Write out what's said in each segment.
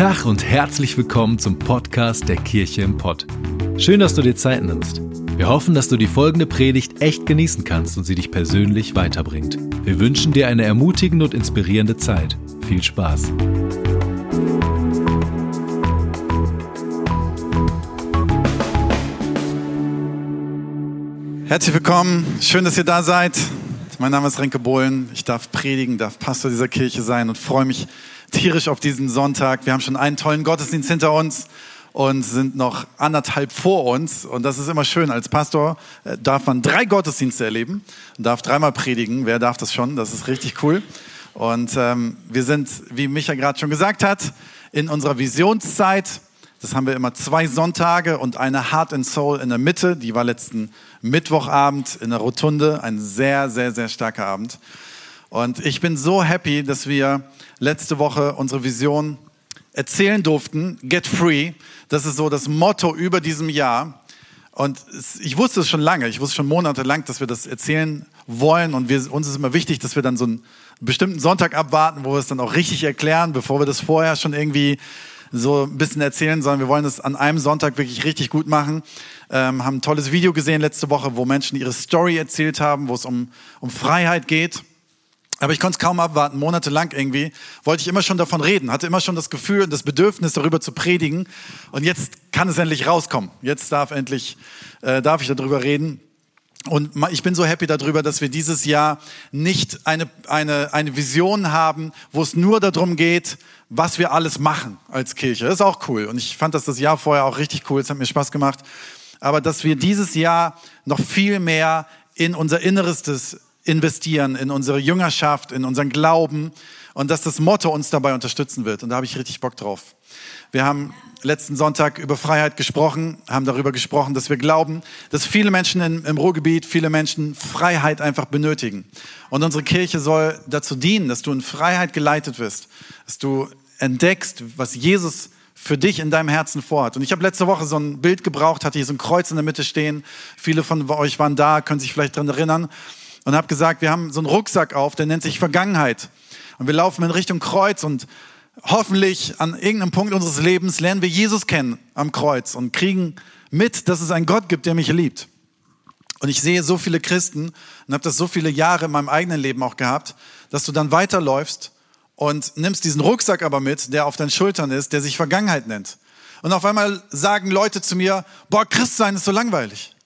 Tag und herzlich willkommen zum Podcast der Kirche im Pott. Schön, dass du dir Zeit nimmst. Wir hoffen, dass du die folgende Predigt echt genießen kannst und sie dich persönlich weiterbringt. Wir wünschen dir eine ermutigende und inspirierende Zeit. Viel Spaß. Herzlich willkommen, schön, dass ihr da seid. Mein Name ist Renke Bohlen. Ich darf predigen, darf Pastor dieser Kirche sein und freue mich tierisch auf diesen Sonntag. Wir haben schon einen tollen Gottesdienst hinter uns und sind noch anderthalb vor uns. Und das ist immer schön. Als Pastor äh, darf man drei Gottesdienste erleben und darf dreimal predigen. Wer darf das schon? Das ist richtig cool. Und ähm, wir sind, wie Micha gerade schon gesagt hat, in unserer Visionszeit. Das haben wir immer zwei Sonntage und eine Heart and Soul in der Mitte. Die war letzten Mittwochabend in der Rotunde. Ein sehr, sehr, sehr starker Abend. Und ich bin so happy, dass wir letzte Woche unsere Vision erzählen durften. Get free. Das ist so das Motto über diesem Jahr. Und ich wusste es schon lange, ich wusste schon monatelang, dass wir das erzählen wollen. Und wir, uns ist immer wichtig, dass wir dann so einen bestimmten Sonntag abwarten, wo wir es dann auch richtig erklären, bevor wir das vorher schon irgendwie so ein bisschen erzählen, sondern wir wollen es an einem Sonntag wirklich richtig gut machen. Ähm, haben ein tolles Video gesehen letzte Woche, wo Menschen ihre Story erzählt haben, wo es um, um Freiheit geht. Aber ich konnte es kaum abwarten, monatelang irgendwie, wollte ich immer schon davon reden, hatte immer schon das Gefühl und das Bedürfnis, darüber zu predigen. Und jetzt kann es endlich rauskommen. Jetzt darf endlich, äh, darf ich darüber reden. Und ich bin so happy darüber, dass wir dieses Jahr nicht eine, eine, eine Vision haben, wo es nur darum geht, was wir alles machen als Kirche. Das ist auch cool. Und ich fand das das Jahr vorher auch richtig cool. Es hat mir Spaß gemacht. Aber dass wir dieses Jahr noch viel mehr in unser Innerestes investieren, in unsere Jüngerschaft, in unseren Glauben und dass das Motto uns dabei unterstützen wird. Und da habe ich richtig Bock drauf. Wir haben letzten Sonntag über Freiheit gesprochen, haben darüber gesprochen, dass wir glauben, dass viele Menschen in, im Ruhrgebiet, viele Menschen Freiheit einfach benötigen. Und unsere Kirche soll dazu dienen, dass du in Freiheit geleitet wirst, dass du entdeckst, was Jesus für dich in deinem Herzen vorhat. Und ich habe letzte Woche so ein Bild gebraucht, hatte hier so ein Kreuz in der Mitte stehen. Viele von euch waren da, können sich vielleicht daran erinnern und habe gesagt, wir haben so einen Rucksack auf, der nennt sich Vergangenheit. Und wir laufen in Richtung Kreuz und hoffentlich an irgendeinem Punkt unseres Lebens lernen wir Jesus kennen am Kreuz und kriegen mit, dass es einen Gott gibt, der mich liebt. Und ich sehe so viele Christen und habe das so viele Jahre in meinem eigenen Leben auch gehabt, dass du dann weiterläufst und nimmst diesen Rucksack aber mit, der auf deinen Schultern ist, der sich Vergangenheit nennt. Und auf einmal sagen Leute zu mir, boah, Christsein ist so langweilig.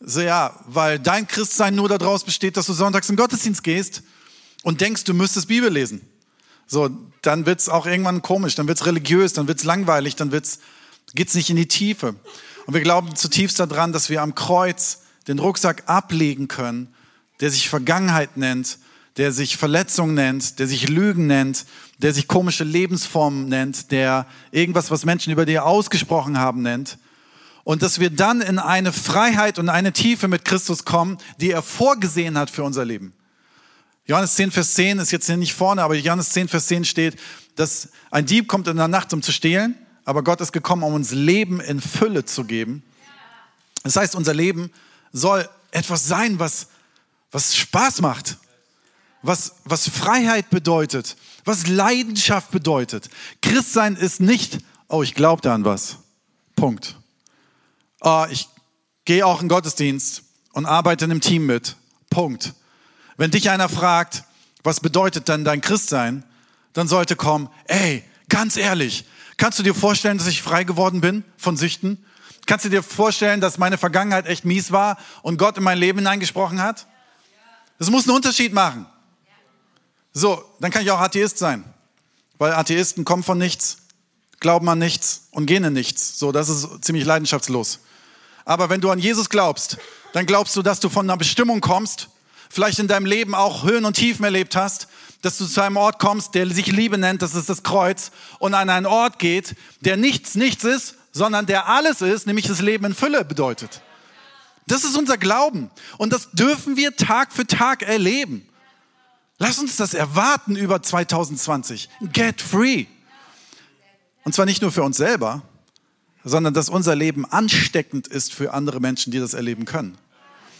So ja, weil dein Christsein nur daraus besteht, dass du sonntags in Gottesdienst gehst und denkst, du müsstest Bibel lesen. So, dann wird's auch irgendwann komisch, dann wird's religiös, dann wird's langweilig, dann wird's, geht's nicht in die Tiefe. Und wir glauben zutiefst daran, dass wir am Kreuz den Rucksack ablegen können, der sich Vergangenheit nennt, der sich Verletzung nennt, der sich Lügen nennt, der sich komische Lebensformen nennt, der irgendwas, was Menschen über dir ausgesprochen haben, nennt und dass wir dann in eine Freiheit und eine Tiefe mit Christus kommen, die er vorgesehen hat für unser Leben. Johannes 10, Vers 10 ist jetzt hier nicht vorne, aber Johannes 10, Vers 10 steht, dass ein Dieb kommt in der Nacht, um zu stehlen, aber Gott ist gekommen, um uns Leben in Fülle zu geben. Das heißt, unser Leben soll etwas sein, was, was Spaß macht, was, was Freiheit bedeutet, was Leidenschaft bedeutet. Christsein ist nicht, oh, ich glaube da an was. Punkt oh, ich gehe auch in Gottesdienst und arbeite in einem Team mit. Punkt. Wenn dich einer fragt, was bedeutet dann dein Christsein, dann sollte kommen, ey, ganz ehrlich, kannst du dir vorstellen, dass ich frei geworden bin von Süchten? Kannst du dir vorstellen, dass meine Vergangenheit echt mies war und Gott in mein Leben hineingesprochen hat? Das muss einen Unterschied machen. So, dann kann ich auch Atheist sein. Weil Atheisten kommen von nichts, glauben an nichts und gehen in nichts. So, das ist ziemlich leidenschaftslos. Aber wenn du an Jesus glaubst, dann glaubst du, dass du von einer Bestimmung kommst, vielleicht in deinem Leben auch Höhen und Tiefen erlebt hast, dass du zu einem Ort kommst, der sich Liebe nennt, das ist das Kreuz, und an einen Ort geht, der nichts, nichts ist, sondern der alles ist, nämlich das Leben in Fülle bedeutet. Das ist unser Glauben. Und das dürfen wir Tag für Tag erleben. Lass uns das erwarten über 2020. Get free. Und zwar nicht nur für uns selber, sondern dass unser Leben ansteckend ist für andere Menschen, die das erleben können.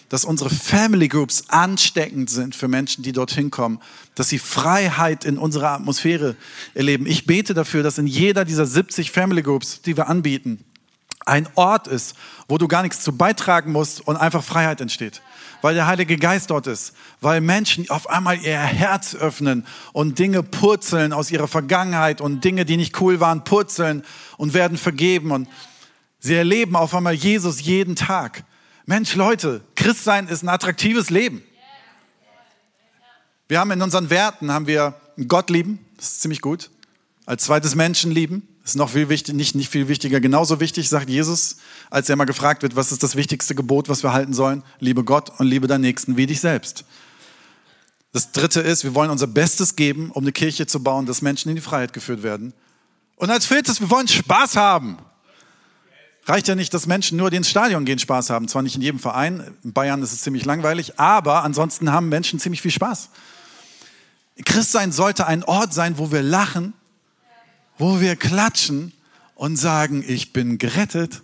dass unsere Family Groups ansteckend sind für Menschen, die dorthin kommen, dass sie Freiheit in unserer Atmosphäre erleben. Ich bete dafür, dass in jeder dieser 70 Family Groups, die wir anbieten, ein Ort ist, wo du gar nichts zu beitragen musst und einfach Freiheit entsteht. Weil der Heilige Geist dort ist, weil Menschen auf einmal ihr Herz öffnen und Dinge purzeln aus ihrer Vergangenheit und Dinge, die nicht cool waren, purzeln und werden vergeben und sie erleben auf einmal Jesus jeden Tag. Mensch, Leute, Christsein ist ein attraktives Leben. Wir haben in unseren Werten, haben wir Gott lieben, das ist ziemlich gut. Als zweites Menschen lieben, ist noch viel wichtig, nicht, nicht viel wichtiger, genauso wichtig, sagt Jesus, als er mal gefragt wird, was ist das wichtigste Gebot, was wir halten sollen? Liebe Gott und liebe deinen Nächsten wie dich selbst. Das dritte ist, wir wollen unser Bestes geben, um eine Kirche zu bauen, dass Menschen in die Freiheit geführt werden. Und als viertes, wir wollen Spaß haben. Reicht ja nicht, dass Menschen nur, die ins Stadion gehen, Spaß haben. Zwar nicht in jedem Verein, in Bayern ist es ziemlich langweilig, aber ansonsten haben Menschen ziemlich viel Spaß. Christsein sollte ein Ort sein, wo wir lachen, wo wir klatschen und sagen, ich bin gerettet,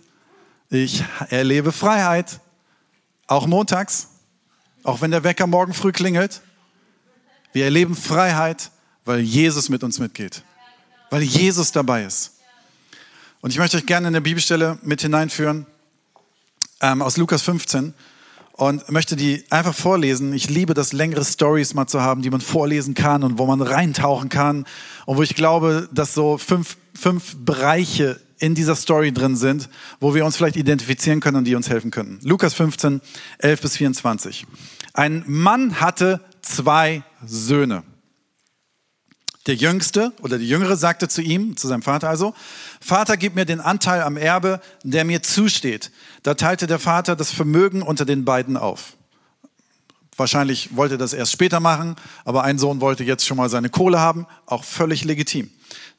ich erlebe Freiheit, auch montags, auch wenn der Wecker morgen früh klingelt. Wir erleben Freiheit, weil Jesus mit uns mitgeht, weil Jesus dabei ist. Und ich möchte euch gerne in der Bibelstelle mit hineinführen ähm, aus Lukas 15 und möchte die einfach vorlesen. Ich liebe das, längere Stories mal zu haben, die man vorlesen kann und wo man reintauchen kann und wo ich glaube, dass so fünf, fünf Bereiche in dieser Story drin sind, wo wir uns vielleicht identifizieren können und die uns helfen könnten. Lukas 15, 11 bis 24. Ein Mann hatte zwei Söhne. Der Jüngste oder die Jüngere sagte zu ihm, zu seinem Vater also, Vater, gib mir den Anteil am Erbe, der mir zusteht. Da teilte der Vater das Vermögen unter den beiden auf. Wahrscheinlich wollte er das erst später machen, aber ein Sohn wollte jetzt schon mal seine Kohle haben, auch völlig legitim.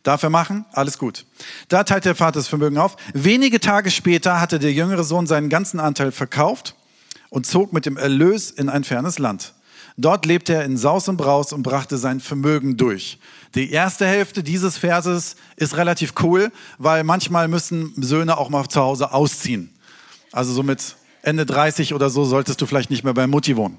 Darf er machen? Alles gut. Da teilte der Vater das Vermögen auf. Wenige Tage später hatte der jüngere Sohn seinen ganzen Anteil verkauft und zog mit dem Erlös in ein fernes Land. Dort lebte er in Saus und Braus und brachte sein Vermögen durch. Die erste Hälfte dieses Verses ist relativ cool, weil manchmal müssen Söhne auch mal zu Hause ausziehen. Also so mit Ende 30 oder so solltest du vielleicht nicht mehr bei Mutti wohnen.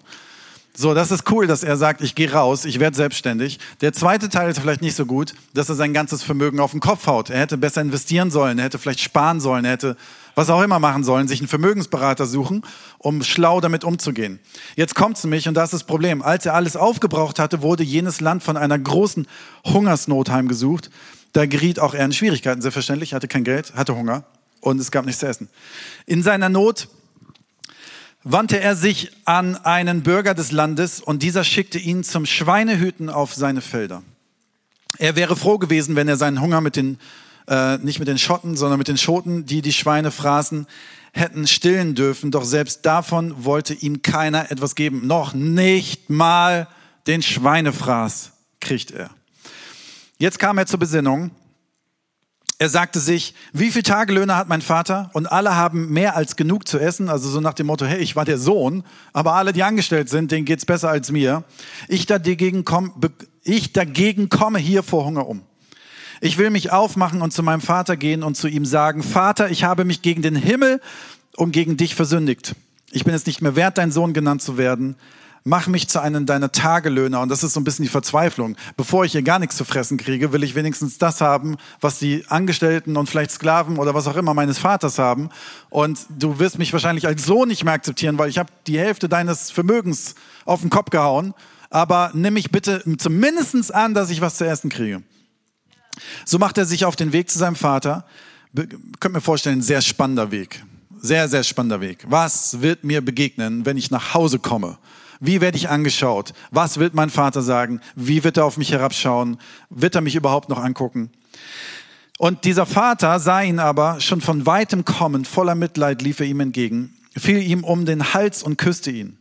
So, das ist cool, dass er sagt, ich gehe raus, ich werde selbstständig. Der zweite Teil ist vielleicht nicht so gut, dass er sein ganzes Vermögen auf den Kopf haut. Er hätte besser investieren sollen, er hätte vielleicht sparen sollen, er hätte was auch immer machen sollen, sich einen Vermögensberater suchen, um schlau damit umzugehen. Jetzt kommt es nämlich, und das ist das Problem, als er alles aufgebraucht hatte, wurde jenes Land von einer großen Hungersnot heimgesucht. Da geriet auch er in Schwierigkeiten, selbstverständlich, hatte kein Geld, hatte Hunger und es gab nichts zu essen. In seiner Not wandte er sich an einen Bürger des Landes und dieser schickte ihn zum Schweinehüten auf seine Felder. Er wäre froh gewesen, wenn er seinen Hunger mit den, äh, nicht mit den Schotten, sondern mit den Schoten, die die Schweine fraßen, hätten stillen dürfen. Doch selbst davon wollte ihm keiner etwas geben. Noch nicht mal den Schweinefraß kriegt er. Jetzt kam er zur Besinnung er sagte sich, wie viele Tagelöhne hat mein Vater? Und alle haben mehr als genug zu essen. Also so nach dem Motto, hey, ich war der Sohn, aber alle, die angestellt sind, denen geht's besser als mir. Ich dagegen, komm, ich dagegen komme hier vor Hunger um. Ich will mich aufmachen und zu meinem Vater gehen und zu ihm sagen, Vater, ich habe mich gegen den Himmel und gegen dich versündigt. Ich bin es nicht mehr wert, dein Sohn genannt zu werden mach mich zu einem deiner Tagelöhner. Und das ist so ein bisschen die Verzweiflung. Bevor ich hier gar nichts zu fressen kriege, will ich wenigstens das haben, was die Angestellten und vielleicht Sklaven oder was auch immer meines Vaters haben. Und du wirst mich wahrscheinlich als Sohn nicht mehr akzeptieren, weil ich habe die Hälfte deines Vermögens auf den Kopf gehauen. Aber nimm mich bitte zumindest an, dass ich was zu essen kriege. So macht er sich auf den Weg zu seinem Vater. Könnt mir vorstellen, ein sehr spannender Weg. Sehr, sehr spannender Weg. Was wird mir begegnen, wenn ich nach Hause komme? Wie werde ich angeschaut? Was wird mein Vater sagen? Wie wird er auf mich herabschauen? Wird er mich überhaupt noch angucken? Und dieser Vater sah ihn aber schon von weitem kommen, voller Mitleid lief er ihm entgegen, fiel ihm um den Hals und küsste ihn.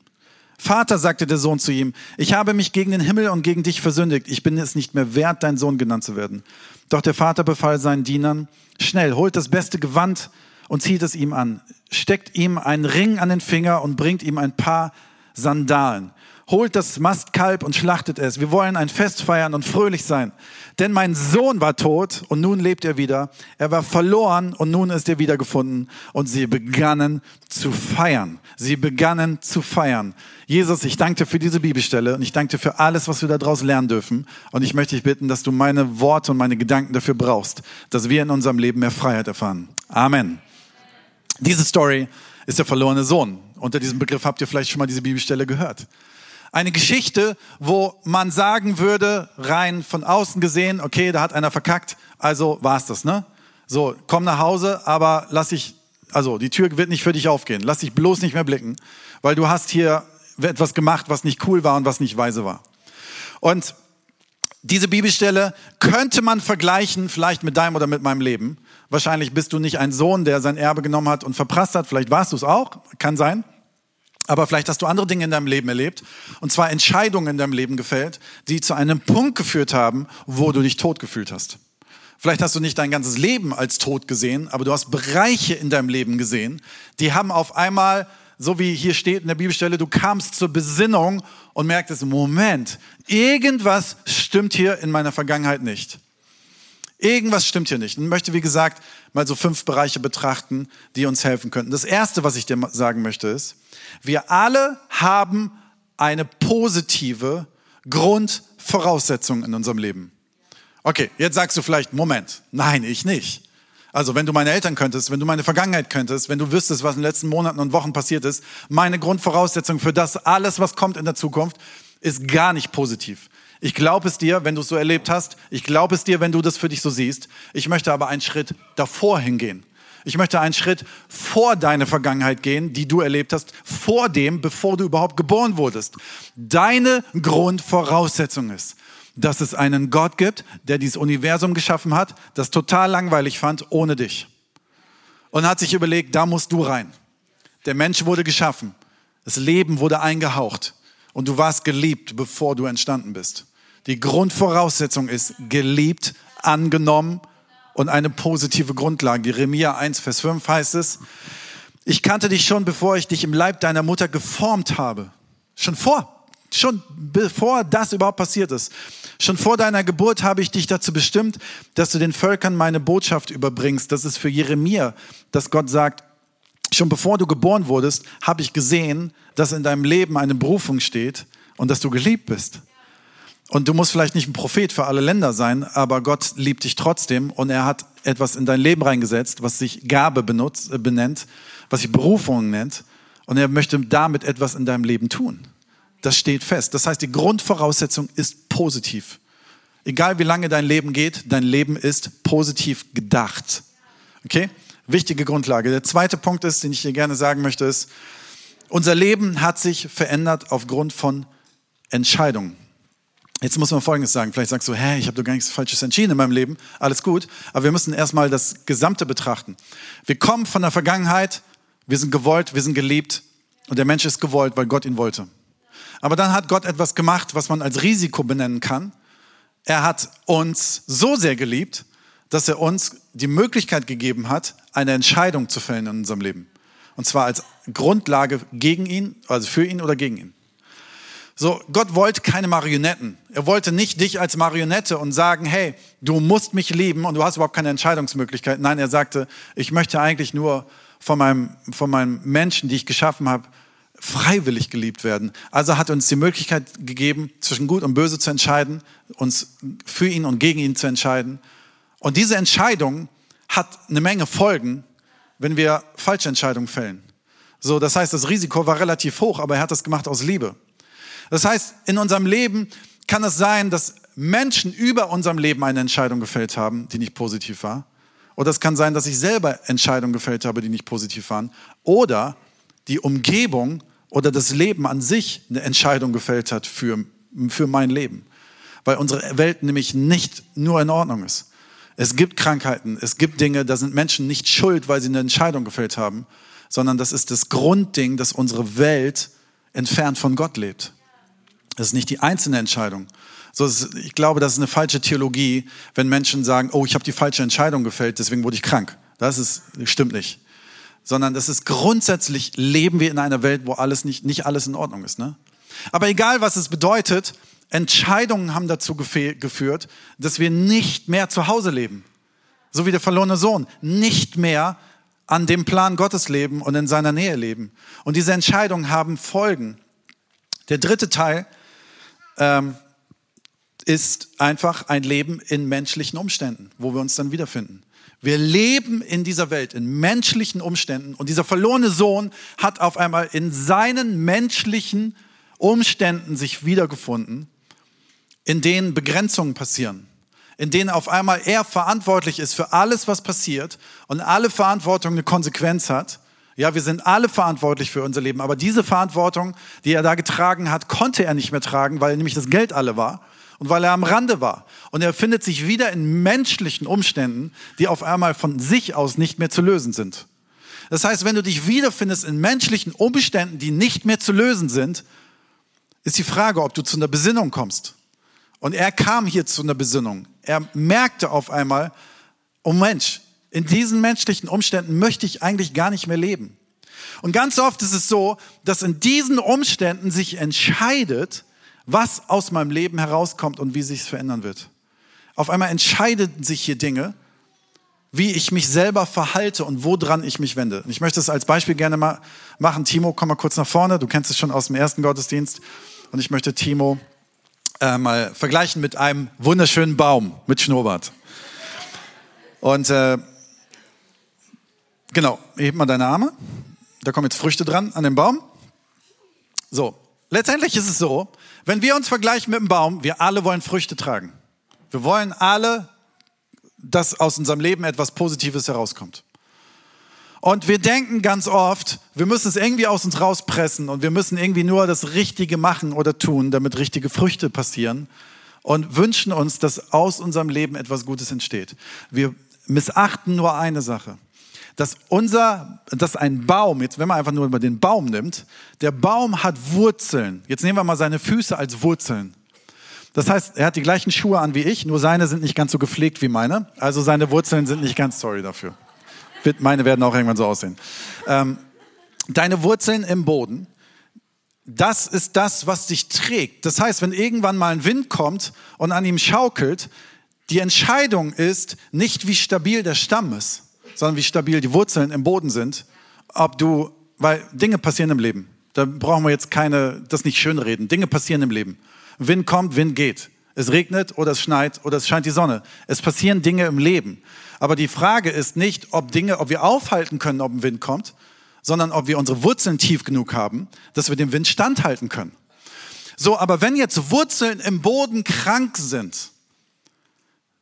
Vater, sagte der Sohn zu ihm, ich habe mich gegen den Himmel und gegen dich versündigt. Ich bin es nicht mehr wert, dein Sohn genannt zu werden. Doch der Vater befahl seinen Dienern, schnell, holt das beste Gewand und zieht es ihm an, steckt ihm einen Ring an den Finger und bringt ihm ein paar Sandalen. Holt das Mastkalb und schlachtet es. Wir wollen ein Fest feiern und fröhlich sein. Denn mein Sohn war tot und nun lebt er wieder. Er war verloren und nun ist er wiedergefunden. Und sie begannen zu feiern. Sie begannen zu feiern. Jesus, ich danke dir für diese Bibelstelle und ich danke dir für alles, was wir daraus lernen dürfen. Und ich möchte dich bitten, dass du meine Worte und meine Gedanken dafür brauchst, dass wir in unserem Leben mehr Freiheit erfahren. Amen. Diese Story ist der verlorene Sohn. Unter diesem Begriff habt ihr vielleicht schon mal diese Bibelstelle gehört. Eine Geschichte, wo man sagen würde, rein von außen gesehen, okay, da hat einer verkackt, also war's das, ne? So, komm nach Hause, aber lass dich, also die Tür wird nicht für dich aufgehen. Lass dich bloß nicht mehr blicken, weil du hast hier etwas gemacht, was nicht cool war und was nicht weise war. Und diese Bibelstelle könnte man vergleichen, vielleicht mit deinem oder mit meinem Leben. Wahrscheinlich bist du nicht ein Sohn, der sein Erbe genommen hat und verprasst hat. Vielleicht warst du es auch, kann sein. Aber vielleicht hast du andere Dinge in deinem Leben erlebt, und zwar Entscheidungen in deinem Leben gefällt, die zu einem Punkt geführt haben, wo du dich tot gefühlt hast. Vielleicht hast du nicht dein ganzes Leben als tot gesehen, aber du hast Bereiche in deinem Leben gesehen, die haben auf einmal, so wie hier steht in der Bibelstelle, du kamst zur Besinnung und merktest, Moment, irgendwas stimmt hier in meiner Vergangenheit nicht. Irgendwas stimmt hier nicht. Und möchte, wie gesagt, mal so fünf Bereiche betrachten, die uns helfen könnten. Das erste, was ich dir sagen möchte, ist, wir alle haben eine positive Grundvoraussetzung in unserem Leben. Okay, jetzt sagst du vielleicht, Moment, nein, ich nicht. Also wenn du meine Eltern könntest, wenn du meine Vergangenheit könntest, wenn du wüsstest, was in den letzten Monaten und Wochen passiert ist, meine Grundvoraussetzung für das alles, was kommt in der Zukunft, ist gar nicht positiv. Ich glaube es dir, wenn du es so erlebt hast. Ich glaube es dir, wenn du das für dich so siehst. Ich möchte aber einen Schritt davor hingehen. Ich möchte einen Schritt vor deine Vergangenheit gehen, die du erlebt hast, vor dem, bevor du überhaupt geboren wurdest. Deine Grundvoraussetzung ist, dass es einen Gott gibt, der dieses Universum geschaffen hat, das total langweilig fand, ohne dich. Und hat sich überlegt, da musst du rein. Der Mensch wurde geschaffen. Das Leben wurde eingehaucht. Und du warst geliebt, bevor du entstanden bist. Die Grundvoraussetzung ist geliebt, angenommen und eine positive Grundlage. Jeremia 1, Vers 5 heißt es, ich kannte dich schon, bevor ich dich im Leib deiner Mutter geformt habe. Schon vor, schon bevor das überhaupt passiert ist. Schon vor deiner Geburt habe ich dich dazu bestimmt, dass du den Völkern meine Botschaft überbringst. Das ist für Jeremia, dass Gott sagt, schon bevor du geboren wurdest, habe ich gesehen, dass in deinem Leben eine Berufung steht und dass du geliebt bist. Und du musst vielleicht nicht ein Prophet für alle Länder sein, aber Gott liebt dich trotzdem und er hat etwas in dein Leben reingesetzt, was sich Gabe benutzt, äh, benennt, was sich Berufung nennt. Und er möchte damit etwas in deinem Leben tun. Das steht fest. Das heißt, die Grundvoraussetzung ist positiv. Egal wie lange dein Leben geht, dein Leben ist positiv gedacht. Okay? Wichtige Grundlage. Der zweite Punkt ist, den ich dir gerne sagen möchte, ist, unser Leben hat sich verändert aufgrund von Entscheidungen. Jetzt muss man Folgendes sagen. Vielleicht sagst du, hä, ich habe doch gar nichts Falsches entschieden in meinem Leben. Alles gut. Aber wir müssen erstmal das Gesamte betrachten. Wir kommen von der Vergangenheit. Wir sind gewollt, wir sind geliebt. Und der Mensch ist gewollt, weil Gott ihn wollte. Aber dann hat Gott etwas gemacht, was man als Risiko benennen kann. Er hat uns so sehr geliebt, dass er uns die Möglichkeit gegeben hat, eine Entscheidung zu fällen in unserem Leben. Und zwar als Grundlage gegen ihn, also für ihn oder gegen ihn. So, Gott wollte keine Marionetten. Er wollte nicht dich als Marionette und sagen, hey, du musst mich lieben und du hast überhaupt keine Entscheidungsmöglichkeit. Nein, er sagte, ich möchte eigentlich nur von meinem, von meinem Menschen, die ich geschaffen habe, freiwillig geliebt werden. Also hat er uns die Möglichkeit gegeben, zwischen Gut und Böse zu entscheiden, uns für ihn und gegen ihn zu entscheiden. Und diese Entscheidung hat eine Menge Folgen, wenn wir falsche Entscheidungen fällen. So, das heißt, das Risiko war relativ hoch, aber er hat das gemacht aus Liebe. Das heißt, in unserem Leben kann es sein, dass Menschen über unserem Leben eine Entscheidung gefällt haben, die nicht positiv war. Oder es kann sein, dass ich selber Entscheidungen gefällt habe, die nicht positiv waren. Oder die Umgebung oder das Leben an sich eine Entscheidung gefällt hat für, für mein Leben. Weil unsere Welt nämlich nicht nur in Ordnung ist. Es gibt Krankheiten, es gibt Dinge, da sind Menschen nicht schuld, weil sie eine Entscheidung gefällt haben, sondern das ist das Grundding, dass unsere Welt entfernt von Gott lebt. Das ist nicht die einzelne Entscheidung. So, ich glaube, das ist eine falsche Theologie, wenn Menschen sagen, oh, ich habe die falsche Entscheidung gefällt, deswegen wurde ich krank. Das ist, stimmt nicht. Sondern das ist grundsätzlich, leben wir in einer Welt, wo alles nicht, nicht alles in Ordnung ist. Ne? Aber egal, was es bedeutet, Entscheidungen haben dazu geführt, dass wir nicht mehr zu Hause leben. So wie der verlorene Sohn. Nicht mehr an dem Plan Gottes leben und in seiner Nähe leben. Und diese Entscheidungen haben Folgen. Der dritte Teil ähm, ist einfach ein Leben in menschlichen Umständen, wo wir uns dann wiederfinden. Wir leben in dieser Welt in menschlichen Umständen und dieser verlorene Sohn hat auf einmal in seinen menschlichen Umständen sich wiedergefunden, in denen Begrenzungen passieren, in denen auf einmal er verantwortlich ist für alles, was passiert und alle Verantwortung eine Konsequenz hat. Ja, wir sind alle verantwortlich für unser Leben, aber diese Verantwortung, die er da getragen hat, konnte er nicht mehr tragen, weil nämlich das Geld alle war und weil er am Rande war. Und er findet sich wieder in menschlichen Umständen, die auf einmal von sich aus nicht mehr zu lösen sind. Das heißt, wenn du dich wiederfindest in menschlichen Umständen, die nicht mehr zu lösen sind, ist die Frage, ob du zu einer Besinnung kommst. Und er kam hier zu einer Besinnung. Er merkte auf einmal, oh Mensch, in diesen menschlichen Umständen möchte ich eigentlich gar nicht mehr leben. Und ganz oft ist es so, dass in diesen Umständen sich entscheidet, was aus meinem Leben herauskommt und wie sich es verändern wird. Auf einmal entscheiden sich hier Dinge, wie ich mich selber verhalte und woran ich mich wende. Und ich möchte es als Beispiel gerne mal machen. Timo, komm mal kurz nach vorne. Du kennst es schon aus dem ersten Gottesdienst. Und ich möchte Timo äh, mal vergleichen mit einem wunderschönen Baum mit Schnurrbart. Und äh, genau, heb mal deine Arme. Da kommen jetzt Früchte dran an dem Baum. So, letztendlich ist es so, wenn wir uns vergleichen mit dem Baum, wir alle wollen Früchte tragen. Wir wollen alle, dass aus unserem Leben etwas Positives herauskommt. Und wir denken ganz oft, wir müssen es irgendwie aus uns rauspressen und wir müssen irgendwie nur das Richtige machen oder tun, damit richtige Früchte passieren und wünschen uns, dass aus unserem Leben etwas Gutes entsteht. Wir missachten nur eine Sache dass unser, dass ein Baum, jetzt wenn man einfach nur mal den Baum nimmt, der Baum hat Wurzeln. Jetzt nehmen wir mal seine Füße als Wurzeln. Das heißt, er hat die gleichen Schuhe an wie ich, nur seine sind nicht ganz so gepflegt wie meine. Also seine Wurzeln sind nicht ganz, sorry dafür. Meine werden auch irgendwann so aussehen. Ähm, deine Wurzeln im Boden, das ist das, was dich trägt. Das heißt, wenn irgendwann mal ein Wind kommt und an ihm schaukelt, die Entscheidung ist nicht, wie stabil der Stamm ist, sondern wie stabil die Wurzeln im Boden sind. Ob du, weil Dinge passieren im Leben. Da brauchen wir jetzt keine, das nicht schönreden. Dinge passieren im Leben. Wind kommt, Wind geht. Es regnet oder es schneit oder es scheint die Sonne. Es passieren Dinge im Leben. Aber die Frage ist nicht, ob Dinge, ob wir aufhalten können, ob ein Wind kommt, sondern ob wir unsere Wurzeln tief genug haben, dass wir dem Wind standhalten können. So, aber wenn jetzt Wurzeln im Boden krank sind,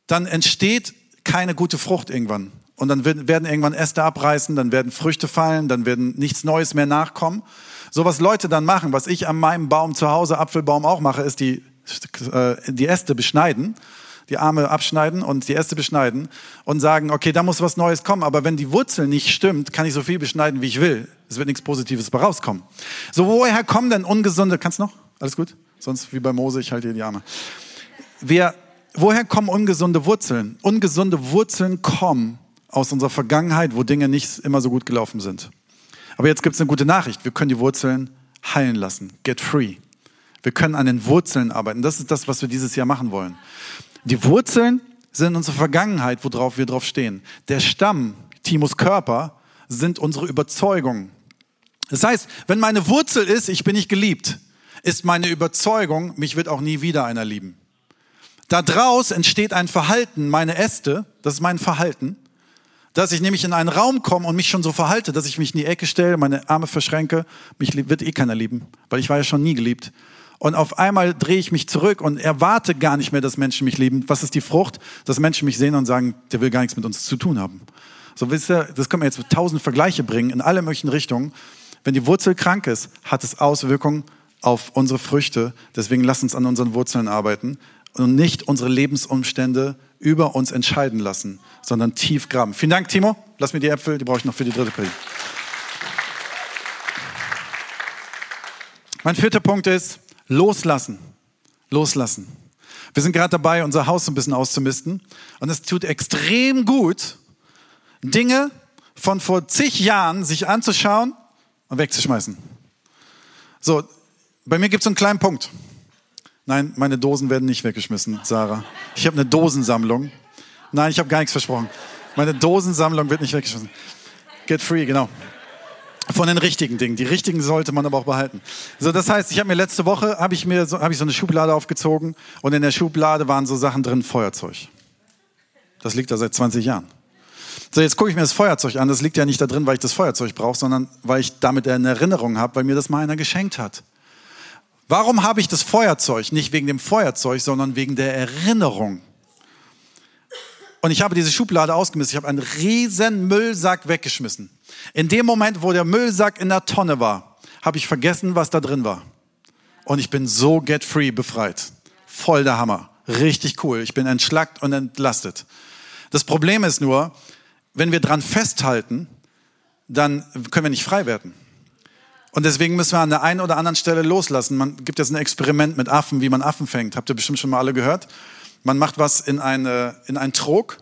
dann entsteht keine gute Frucht irgendwann. Und dann werden irgendwann Äste abreißen, dann werden Früchte fallen, dann werden nichts Neues mehr nachkommen. So was Leute dann machen, was ich an meinem Baum zu Hause, Apfelbaum auch mache, ist die, äh, die Äste beschneiden, die Arme abschneiden und die Äste beschneiden und sagen, okay, da muss was Neues kommen. Aber wenn die Wurzel nicht stimmt, kann ich so viel beschneiden, wie ich will. Es wird nichts Positives bei rauskommen. So, woher kommen denn ungesunde, kannst noch? Alles gut? Sonst wie bei Mose, ich halte dir die Arme. Wir, woher kommen ungesunde Wurzeln? Ungesunde Wurzeln kommen aus unserer Vergangenheit, wo Dinge nicht immer so gut gelaufen sind. Aber jetzt gibt es eine gute Nachricht. Wir können die Wurzeln heilen lassen. Get free. Wir können an den Wurzeln arbeiten. Das ist das, was wir dieses Jahr machen wollen. Die Wurzeln sind unsere Vergangenheit, worauf wir drauf stehen. Der Stamm, Timos Körper, sind unsere Überzeugungen. Das heißt, wenn meine Wurzel ist, ich bin nicht geliebt, ist meine Überzeugung, mich wird auch nie wieder einer lieben. Daraus entsteht ein Verhalten, meine Äste, das ist mein Verhalten dass ich nämlich in einen Raum komme und mich schon so verhalte, dass ich mich in die Ecke stelle, meine Arme verschränke, mich wird eh keiner lieben, weil ich war ja schon nie geliebt. Und auf einmal drehe ich mich zurück und erwarte gar nicht mehr, dass Menschen mich lieben. Was ist die Frucht? Dass Menschen mich sehen und sagen, der will gar nichts mit uns zu tun haben. So wisst ihr, das können wir jetzt mit tausend Vergleiche bringen in alle möglichen Richtungen. Wenn die Wurzel krank ist, hat es Auswirkungen auf unsere Früchte. Deswegen lasst uns an unseren Wurzeln arbeiten und nicht unsere Lebensumstände über uns entscheiden lassen, sondern tief graben. Vielen Dank, Timo. Lass mir die Äpfel, die brauche ich noch für die dritte Predigt. Mein vierter Punkt ist loslassen. Loslassen. Wir sind gerade dabei, unser Haus ein bisschen auszumisten. Und es tut extrem gut, Dinge von vor zig Jahren sich anzuschauen und wegzuschmeißen. So, Bei mir gibt es einen kleinen Punkt. Nein, meine Dosen werden nicht weggeschmissen, Sarah. Ich habe eine Dosensammlung. Nein, ich habe gar nichts versprochen. Meine Dosensammlung wird nicht weggeschmissen. Get free, genau. Von den richtigen Dingen. Die richtigen sollte man aber auch behalten. So, das heißt, ich habe mir letzte Woche habe ich mir so, habe ich so eine Schublade aufgezogen und in der Schublade waren so Sachen drin, Feuerzeug. Das liegt da seit 20 Jahren. So, jetzt gucke ich mir das Feuerzeug an. Das liegt ja nicht da drin, weil ich das Feuerzeug brauche, sondern weil ich damit eine Erinnerung habe, weil mir das mal einer geschenkt hat. Warum habe ich das Feuerzeug? Nicht wegen dem Feuerzeug, sondern wegen der Erinnerung. Und ich habe diese Schublade ausgemistet. Ich habe einen riesen Müllsack weggeschmissen. In dem Moment, wo der Müllsack in der Tonne war, habe ich vergessen, was da drin war. Und ich bin so get free befreit. Voll der Hammer. Richtig cool. Ich bin entschlackt und entlastet. Das Problem ist nur, wenn wir dran festhalten, dann können wir nicht frei werden. Und deswegen müssen wir an der einen oder anderen Stelle loslassen. Man gibt jetzt ein Experiment mit Affen, wie man Affen fängt. Habt ihr bestimmt schon mal alle gehört? Man macht was in, eine, in einen Trog,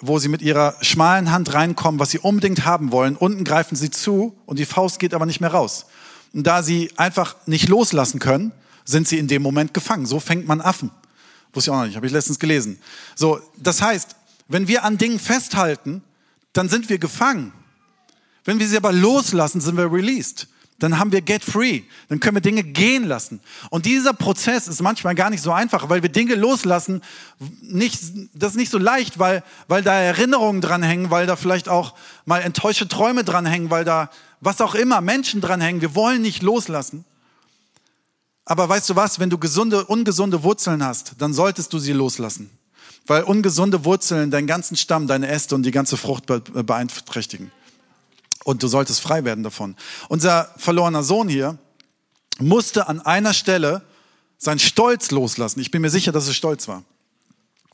wo sie mit ihrer schmalen Hand reinkommen, was sie unbedingt haben wollen. Unten greifen sie zu und die Faust geht aber nicht mehr raus. Und da sie einfach nicht loslassen können, sind sie in dem Moment gefangen. So fängt man Affen. Wusste ich auch noch nicht, habe ich letztens gelesen. So, das heißt, wenn wir an Dingen festhalten, dann sind wir gefangen. Wenn wir sie aber loslassen, sind wir released dann haben wir get free. Dann können wir Dinge gehen lassen. Und dieser Prozess ist manchmal gar nicht so einfach, weil wir Dinge loslassen, nicht, das ist nicht so leicht, weil, weil da Erinnerungen dranhängen, weil da vielleicht auch mal enttäuschte Träume dranhängen, weil da was auch immer, Menschen dranhängen. Wir wollen nicht loslassen. Aber weißt du was, wenn du gesunde, ungesunde Wurzeln hast, dann solltest du sie loslassen. Weil ungesunde Wurzeln deinen ganzen Stamm, deine Äste und die ganze Frucht beeinträchtigen und du solltest frei werden davon. Unser verlorener Sohn hier musste an einer Stelle seinen Stolz loslassen. Ich bin mir sicher, dass er stolz war.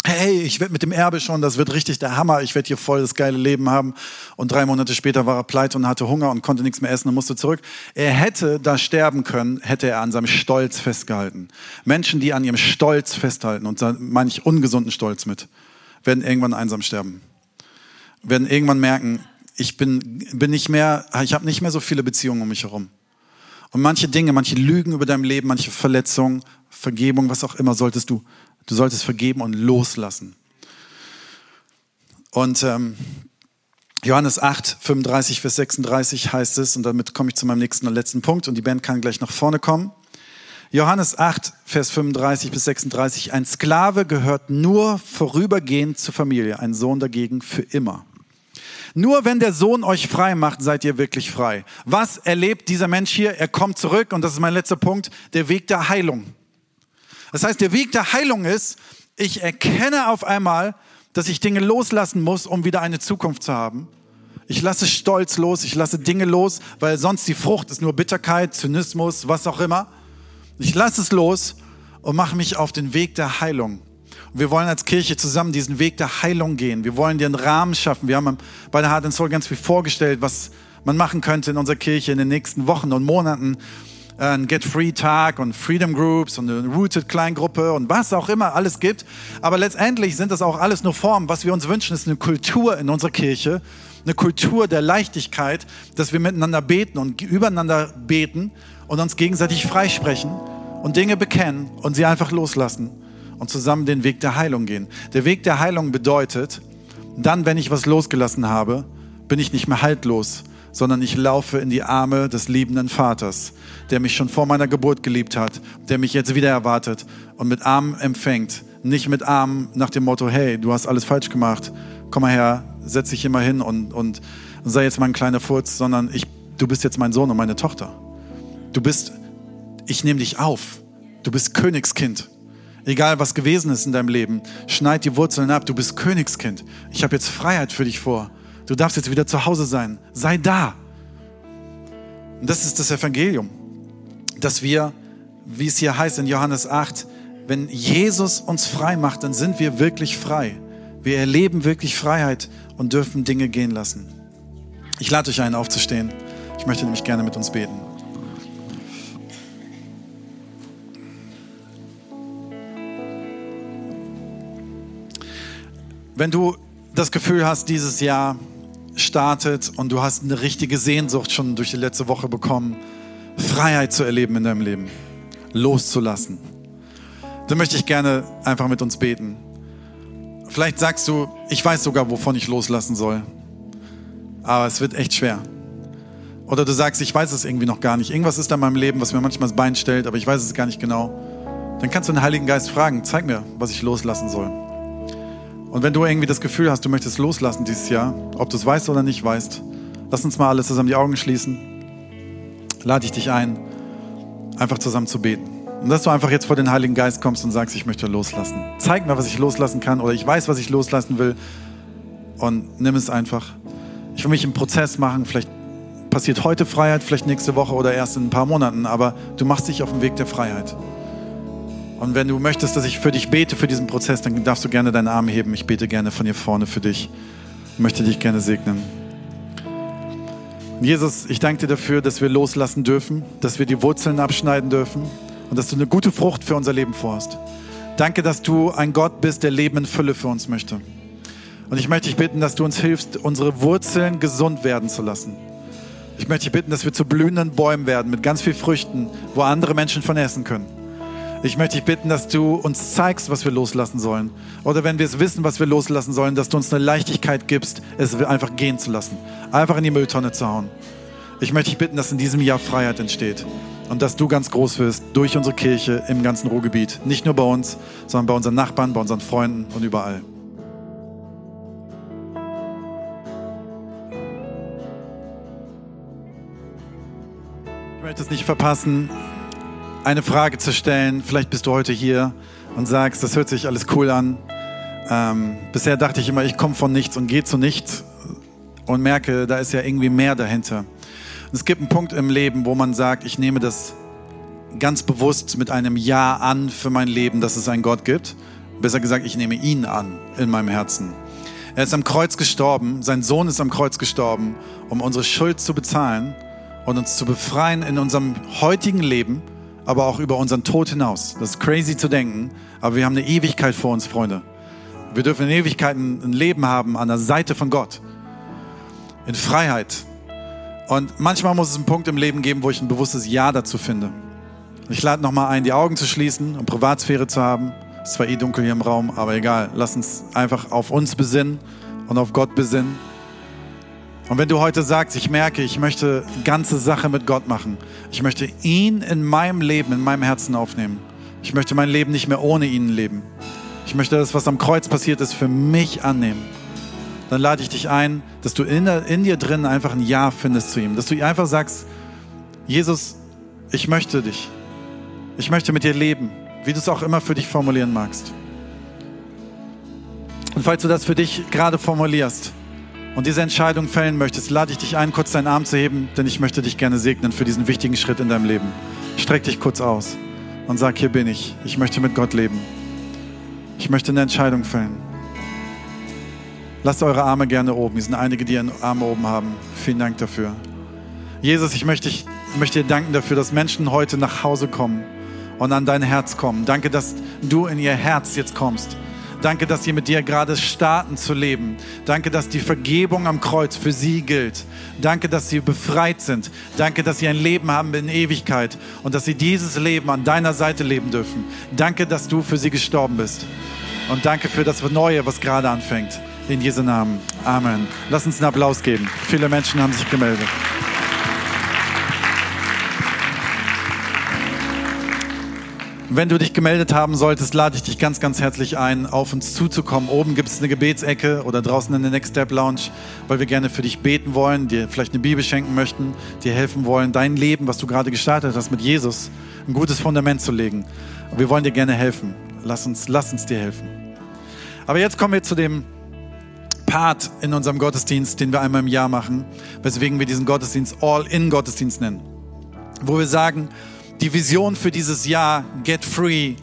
Hey, ich werde mit dem Erbe schon, das wird richtig der Hammer, ich werde hier voll das geile Leben haben. Und drei Monate später war er pleite und hatte Hunger und konnte nichts mehr essen und musste zurück. Er hätte da sterben können, hätte er an seinem Stolz festgehalten. Menschen, die an ihrem Stolz festhalten, und da meine ich ungesunden Stolz mit, werden irgendwann einsam sterben. Werden irgendwann merken, ich bin, bin nicht mehr, ich habe nicht mehr so viele Beziehungen um mich herum. Und manche Dinge, manche Lügen über dein Leben, manche Verletzungen, Vergebung, was auch immer, solltest du, du solltest vergeben und loslassen. Und ähm, Johannes 8, 35 bis 36 heißt es, und damit komme ich zu meinem nächsten und letzten Punkt, und die Band kann gleich nach vorne kommen. Johannes 8, Vers 35 bis 36, ein Sklave gehört nur vorübergehend zur Familie, ein Sohn dagegen für immer. Nur wenn der Sohn euch frei macht, seid ihr wirklich frei. Was erlebt dieser Mensch hier? Er kommt zurück und das ist mein letzter Punkt, der Weg der Heilung. Das heißt, der Weg der Heilung ist, ich erkenne auf einmal, dass ich Dinge loslassen muss, um wieder eine Zukunft zu haben. Ich lasse Stolz los, ich lasse Dinge los, weil sonst die Frucht ist nur Bitterkeit, Zynismus, was auch immer. Ich lasse es los und mache mich auf den Weg der Heilung. Wir wollen als Kirche zusammen diesen Weg der Heilung gehen. Wir wollen dir einen Rahmen schaffen. Wir haben bei der Heart and Soul ganz viel vorgestellt, was man machen könnte in unserer Kirche in den nächsten Wochen und Monaten. Ein Get Free Tag und Freedom Groups und eine Rooted Kleingruppe und was auch immer alles gibt. Aber letztendlich sind das auch alles nur Formen. Was wir uns wünschen, ist eine Kultur in unserer Kirche, eine Kultur der Leichtigkeit, dass wir miteinander beten und übereinander beten und uns gegenseitig freisprechen und Dinge bekennen und sie einfach loslassen und zusammen den Weg der Heilung gehen. Der Weg der Heilung bedeutet, dann, wenn ich was losgelassen habe, bin ich nicht mehr haltlos, sondern ich laufe in die Arme des liebenden Vaters, der mich schon vor meiner Geburt geliebt hat, der mich jetzt wieder erwartet und mit Armen empfängt. Nicht mit Armen nach dem Motto, hey, du hast alles falsch gemacht, komm mal her, setz dich mal hin und, und sei jetzt mal ein kleiner Furz, sondern ich, du bist jetzt mein Sohn und meine Tochter. Du bist, ich nehme dich auf. Du bist Königskind. Egal was gewesen ist in deinem Leben, schneid die Wurzeln ab. Du bist Königskind. Ich habe jetzt Freiheit für dich vor. Du darfst jetzt wieder zu Hause sein. Sei da. Und das ist das Evangelium, dass wir, wie es hier heißt in Johannes 8, wenn Jesus uns frei macht, dann sind wir wirklich frei. Wir erleben wirklich Freiheit und dürfen Dinge gehen lassen. Ich lade euch ein, aufzustehen. Ich möchte nämlich gerne mit uns beten. Wenn du das Gefühl hast, dieses Jahr startet und du hast eine richtige Sehnsucht schon durch die letzte Woche bekommen, Freiheit zu erleben in deinem Leben. loszulassen. Dann möchte ich gerne einfach mit uns beten. Vielleicht sagst du, ich weiß sogar, wovon ich loslassen soll. Aber es wird echt schwer. Oder du sagst, ich weiß es irgendwie noch gar nicht. Irgendwas ist da in meinem Leben, was mir manchmal das Bein stellt, aber ich weiß es gar nicht genau. Dann kannst du den Heiligen Geist fragen, zeig mir, was ich loslassen soll. Und wenn du irgendwie das Gefühl hast, du möchtest loslassen dieses Jahr, ob du es weißt oder nicht weißt, lass uns mal alle zusammen die Augen schließen. Lade ich dich ein, einfach zusammen zu beten. Und dass du einfach jetzt vor den Heiligen Geist kommst und sagst, ich möchte loslassen. Zeig mir, was ich loslassen kann oder ich weiß, was ich loslassen will. Und nimm es einfach. Ich will mich im Prozess machen. Vielleicht passiert heute Freiheit, vielleicht nächste Woche oder erst in ein paar Monaten. Aber du machst dich auf den Weg der Freiheit. Und wenn du möchtest, dass ich für dich bete, für diesen Prozess, dann darfst du gerne deinen Arm heben. Ich bete gerne von hier vorne für dich. Ich möchte dich gerne segnen. Jesus, ich danke dir dafür, dass wir loslassen dürfen, dass wir die Wurzeln abschneiden dürfen und dass du eine gute Frucht für unser Leben vorhast. Danke, dass du ein Gott bist, der Leben in Fülle für uns möchte. Und ich möchte dich bitten, dass du uns hilfst, unsere Wurzeln gesund werden zu lassen. Ich möchte dich bitten, dass wir zu blühenden Bäumen werden mit ganz viel Früchten, wo andere Menschen von essen können. Ich möchte dich bitten, dass du uns zeigst, was wir loslassen sollen. Oder wenn wir es wissen, was wir loslassen sollen, dass du uns eine Leichtigkeit gibst, es einfach gehen zu lassen. Einfach in die Mülltonne zu hauen. Ich möchte dich bitten, dass in diesem Jahr Freiheit entsteht. Und dass du ganz groß wirst durch unsere Kirche im ganzen Ruhrgebiet. Nicht nur bei uns, sondern bei unseren Nachbarn, bei unseren Freunden und überall. Ich möchte es nicht verpassen, eine Frage zu stellen. Vielleicht bist du heute hier und sagst, das hört sich alles cool an. Ähm, bisher dachte ich immer, ich komme von nichts und gehe zu nichts und merke, da ist ja irgendwie mehr dahinter. Und es gibt einen Punkt im Leben, wo man sagt, ich nehme das ganz bewusst mit einem Ja an für mein Leben, dass es einen Gott gibt. Besser gesagt, ich nehme ihn an in meinem Herzen. Er ist am Kreuz gestorben, sein Sohn ist am Kreuz gestorben, um unsere Schuld zu bezahlen und uns zu befreien in unserem heutigen Leben aber auch über unseren Tod hinaus. Das ist crazy zu denken, aber wir haben eine Ewigkeit vor uns, Freunde. Wir dürfen in Ewigkeit ein Leben haben an der Seite von Gott. In Freiheit. Und manchmal muss es einen Punkt im Leben geben, wo ich ein bewusstes Ja dazu finde. Ich lade nochmal ein, die Augen zu schließen und Privatsphäre zu haben. Es zwar eh dunkel hier im Raum, aber egal. Lass uns einfach auf uns besinnen und auf Gott besinnen. Und wenn du heute sagst, ich merke, ich möchte ganze Sache mit Gott machen, ich möchte ihn in meinem Leben, in meinem Herzen aufnehmen. Ich möchte mein Leben nicht mehr ohne ihn leben. Ich möchte das, was am Kreuz passiert ist, für mich annehmen. Dann lade ich dich ein, dass du in, in dir drin einfach ein Ja findest zu ihm. Dass du einfach sagst, Jesus, ich möchte dich. Ich möchte mit dir leben, wie du es auch immer für dich formulieren magst. Und falls du das für dich gerade formulierst, und diese Entscheidung fällen möchtest, lade ich dich ein, kurz deinen Arm zu heben, denn ich möchte dich gerne segnen für diesen wichtigen Schritt in deinem Leben. Streck dich kurz aus und sag, hier bin ich. Ich möchte mit Gott leben. Ich möchte eine Entscheidung fällen. Lasst eure Arme gerne oben. Hier sind einige, die ihren Arm oben haben. Vielen Dank dafür. Jesus, ich möchte, ich möchte dir danken dafür, dass Menschen heute nach Hause kommen und an dein Herz kommen. Danke, dass du in ihr Herz jetzt kommst. Danke, dass sie mit dir gerade starten zu leben. Danke, dass die Vergebung am Kreuz für sie gilt. Danke, dass sie befreit sind. Danke, dass sie ein Leben haben in Ewigkeit und dass sie dieses Leben an deiner Seite leben dürfen. Danke, dass du für sie gestorben bist. Und danke für das Neue, was gerade anfängt. In Jesu Namen. Amen. Lass uns einen Applaus geben. Viele Menschen haben sich gemeldet. Wenn du dich gemeldet haben solltest, lade ich dich ganz, ganz herzlich ein, auf uns zuzukommen. Oben gibt es eine Gebetsecke oder draußen in der Next Step Lounge, weil wir gerne für dich beten wollen, dir vielleicht eine Bibel schenken möchten, dir helfen wollen, dein Leben, was du gerade gestartet hast mit Jesus, ein gutes Fundament zu legen. Wir wollen dir gerne helfen. Lass uns, lass uns dir helfen. Aber jetzt kommen wir zu dem Part in unserem Gottesdienst, den wir einmal im Jahr machen, weswegen wir diesen Gottesdienst All-in-Gottesdienst nennen. Wo wir sagen, die Vision für dieses Jahr, Get Free,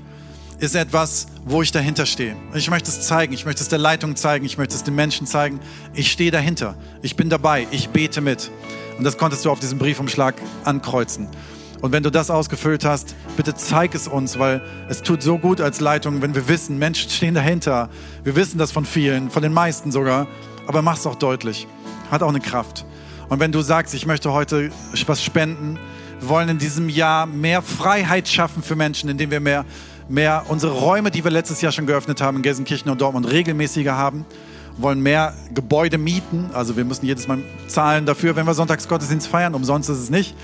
ist etwas, wo ich dahinter stehe. Ich möchte es zeigen, ich möchte es der Leitung zeigen, ich möchte es den Menschen zeigen. Ich stehe dahinter, ich bin dabei, ich bete mit. Und das konntest du auf diesem Briefumschlag ankreuzen. Und wenn du das ausgefüllt hast, bitte zeig es uns, weil es tut so gut als Leitung, wenn wir wissen, Menschen stehen dahinter. Wir wissen das von vielen, von den meisten sogar, aber mach es auch deutlich. Hat auch eine Kraft. Und wenn du sagst, ich möchte heute was spenden, Wir wollen in diesem Jahr mehr Freiheit schaffen für Menschen, indem wir mehr, mehr unsere Räume, die wir letztes Jahr schon geöffnet haben in Gelsenkirchen und Dortmund, regelmäßiger haben. Wir wollen mehr Gebäude mieten. Also wir müssen jedes Mal zahlen dafür, wenn wir Sonntagsgottesdienst feiern. Umsonst ist es nicht.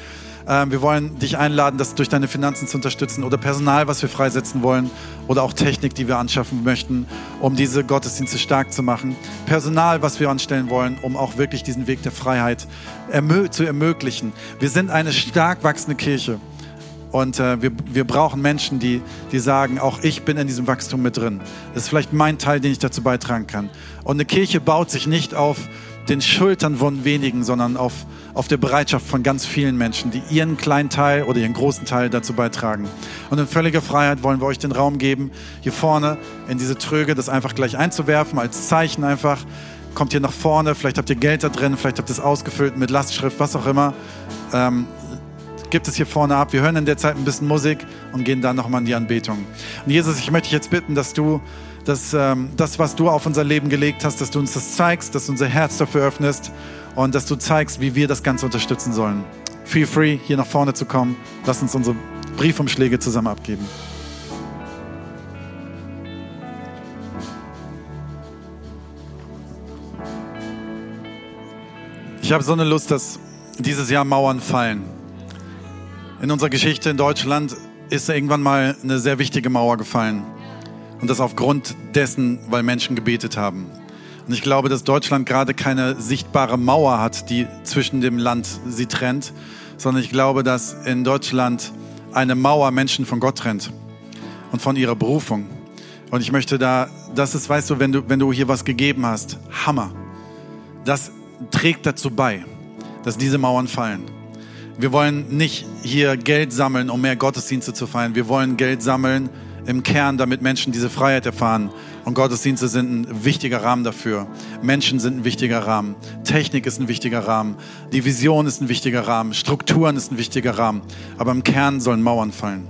Ähm, wir wollen dich einladen, das durch deine Finanzen zu unterstützen oder Personal, was wir freisetzen wollen oder auch Technik, die wir anschaffen möchten, um diese Gottesdienste stark zu machen. Personal, was wir anstellen wollen, um auch wirklich diesen Weg der Freiheit zu ermöglichen. Wir sind eine stark wachsende Kirche. Und äh, wir, wir brauchen Menschen, die, die sagen, auch ich bin in diesem Wachstum mit drin. Das ist vielleicht mein Teil, den ich dazu beitragen kann. Und eine Kirche baut sich nicht auf den Schultern von wenigen, sondern auf, auf der Bereitschaft von ganz vielen Menschen, die ihren kleinen Teil oder ihren großen Teil dazu beitragen. Und in völliger Freiheit wollen wir euch den Raum geben, hier vorne in diese Tröge das einfach gleich einzuwerfen, als Zeichen einfach. Kommt hier nach vorne, vielleicht habt ihr Geld da drin, vielleicht habt ihr es ausgefüllt mit Lastschrift, was auch immer. Ähm, gibt es hier vorne ab. Wir hören in der Zeit ein bisschen Musik und gehen dann nochmal in die Anbetung. Und Jesus, ich möchte dich jetzt bitten, dass du dass ähm, das, was du auf unser Leben gelegt hast, dass du uns das zeigst, dass du unser Herz dafür öffnest und dass du zeigst, wie wir das Ganze unterstützen sollen. Feel free, hier nach vorne zu kommen. Lass uns unsere Briefumschläge zusammen abgeben. Ich habe so eine Lust, dass dieses Jahr Mauern fallen. In unserer Geschichte in Deutschland ist irgendwann mal eine sehr wichtige Mauer gefallen. Und das aufgrund dessen, weil Menschen gebetet haben. Und ich glaube, dass Deutschland gerade keine sichtbare Mauer hat, die zwischen dem Land sie trennt, sondern ich glaube, dass in Deutschland eine Mauer Menschen von Gott trennt und von ihrer Berufung. Und ich möchte da, das ist, weißt du, wenn du, wenn du hier was gegeben hast, Hammer. Das trägt dazu bei, dass diese Mauern fallen. Wir wollen nicht hier Geld sammeln, um mehr Gottesdienste zu feiern. Wir wollen Geld sammeln, im Kern, damit Menschen diese Freiheit erfahren. Und Gottesdienste sind ein wichtiger Rahmen dafür. Menschen sind ein wichtiger Rahmen. Technik ist ein wichtiger Rahmen. Die Vision ist ein wichtiger Rahmen. Strukturen ist ein wichtiger Rahmen. Aber im Kern sollen Mauern fallen.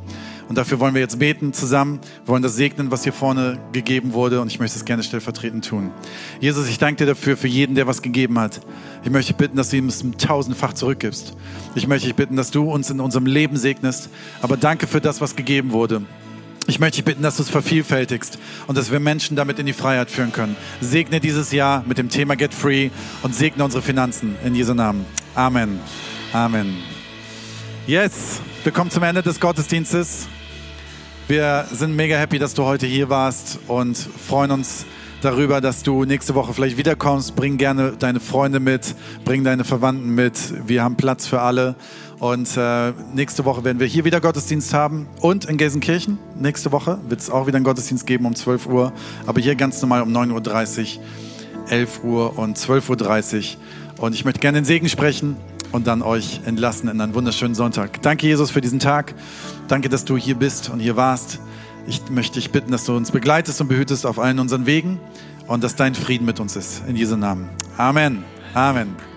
Und dafür wollen wir jetzt beten zusammen. Wir wollen das segnen, was hier vorne gegeben wurde. Und ich möchte es gerne stellvertretend tun. Jesus, ich danke dir dafür, für jeden, der was gegeben hat. Ich möchte bitten, dass du ihm es tausendfach zurückgibst. Ich möchte dich bitten, dass du uns in unserem Leben segnest. Aber danke für das, was gegeben wurde. Ich möchte dich bitten, dass du es vervielfältigst und dass wir Menschen damit in die Freiheit führen können. Segne dieses Jahr mit dem Thema Get Free und segne unsere Finanzen in Jesu Namen. Amen. Amen. Yes, wir kommen zum Ende des Gottesdienstes. Wir sind mega happy, dass du heute hier warst und freuen uns darüber, dass du nächste Woche vielleicht wiederkommst. Bring gerne deine Freunde mit, bring deine Verwandten mit. Wir haben Platz für alle. Und äh, nächste Woche werden wir hier wieder Gottesdienst haben. Und in Gelsenkirchen, nächste Woche, wird es auch wieder einen Gottesdienst geben um 12 Uhr. Aber hier ganz normal um 9.30 Uhr, 11 Uhr und 12.30 Uhr. Und ich möchte gerne den Segen sprechen und dann euch entlassen in einen wunderschönen Sonntag. Danke, Jesus, für diesen Tag. Danke, dass du hier bist und hier warst. Ich möchte dich bitten, dass du uns begleitest und behütest auf allen unseren Wegen und dass dein Frieden mit uns ist. In Jesu Namen. Amen. Amen.